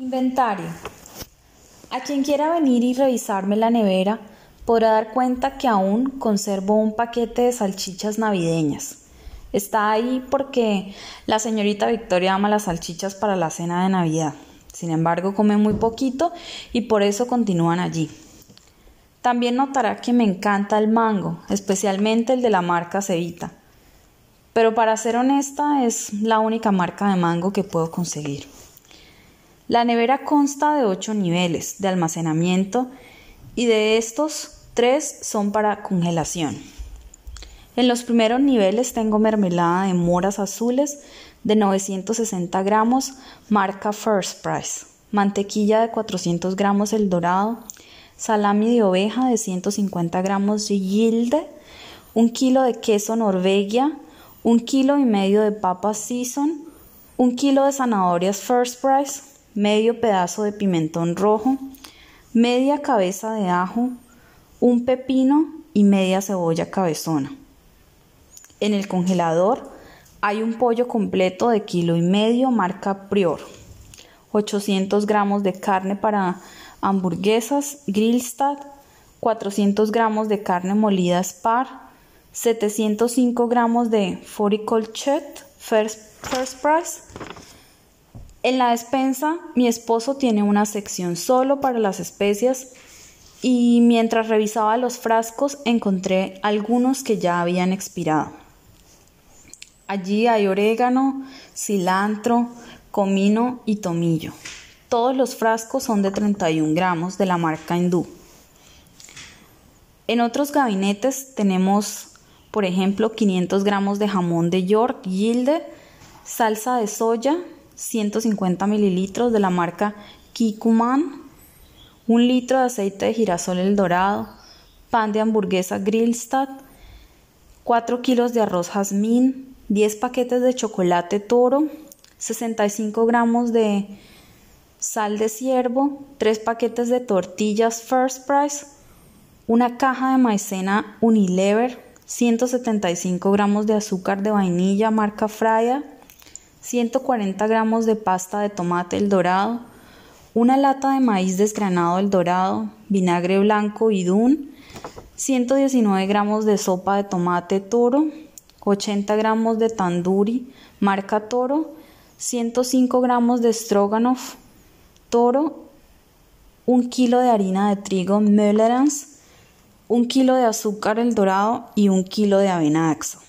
Inventario. A quien quiera venir y revisarme la nevera podrá dar cuenta que aún conservo un paquete de salchichas navideñas. Está ahí porque la señorita Victoria ama las salchichas para la cena de Navidad. Sin embargo, come muy poquito y por eso continúan allí. También notará que me encanta el mango, especialmente el de la marca Cevita. Pero para ser honesta, es la única marca de mango que puedo conseguir. La nevera consta de ocho niveles de almacenamiento y de estos tres son para congelación. En los primeros niveles tengo mermelada de moras azules de 960 gramos, marca First Price, mantequilla de 400 gramos El Dorado, salami de oveja de 150 gramos de Gilde, un kilo de queso Norvegia, un kilo y medio de papas Season, un kilo de zanahorias First Price, medio pedazo de pimentón rojo, media cabeza de ajo, un pepino y media cebolla cabezona. En el congelador hay un pollo completo de kilo y medio marca Prior, 800 gramos de carne para hamburguesas Grillstad, 400 gramos de carne molida Spar, 705 gramos de Foricolchet First, First Price, en la despensa, mi esposo tiene una sección solo para las especias y mientras revisaba los frascos encontré algunos que ya habían expirado. Allí hay orégano, cilantro, comino y tomillo. Todos los frascos son de 31 gramos de la marca hindú. En otros gabinetes tenemos, por ejemplo, 500 gramos de jamón de York Gilde, salsa de soya, 150 mililitros de la marca Kikuman, un litro de aceite de girasol El Dorado, pan de hamburguesa Grillstad, 4 kilos de arroz jazmín, 10 paquetes de chocolate toro, 65 gramos de sal de ciervo, 3 paquetes de tortillas First Price, una caja de maicena Unilever, 175 gramos de azúcar de vainilla marca Fraya, 140 gramos de pasta de tomate el dorado, una lata de maíz desgranado el dorado, vinagre blanco y dun, 119 gramos de sopa de tomate toro, 80 gramos de tanduri marca toro, 105 gramos de stroganoff toro, un kilo de harina de trigo Möllerans, un kilo de azúcar el dorado y un kilo de avena axo.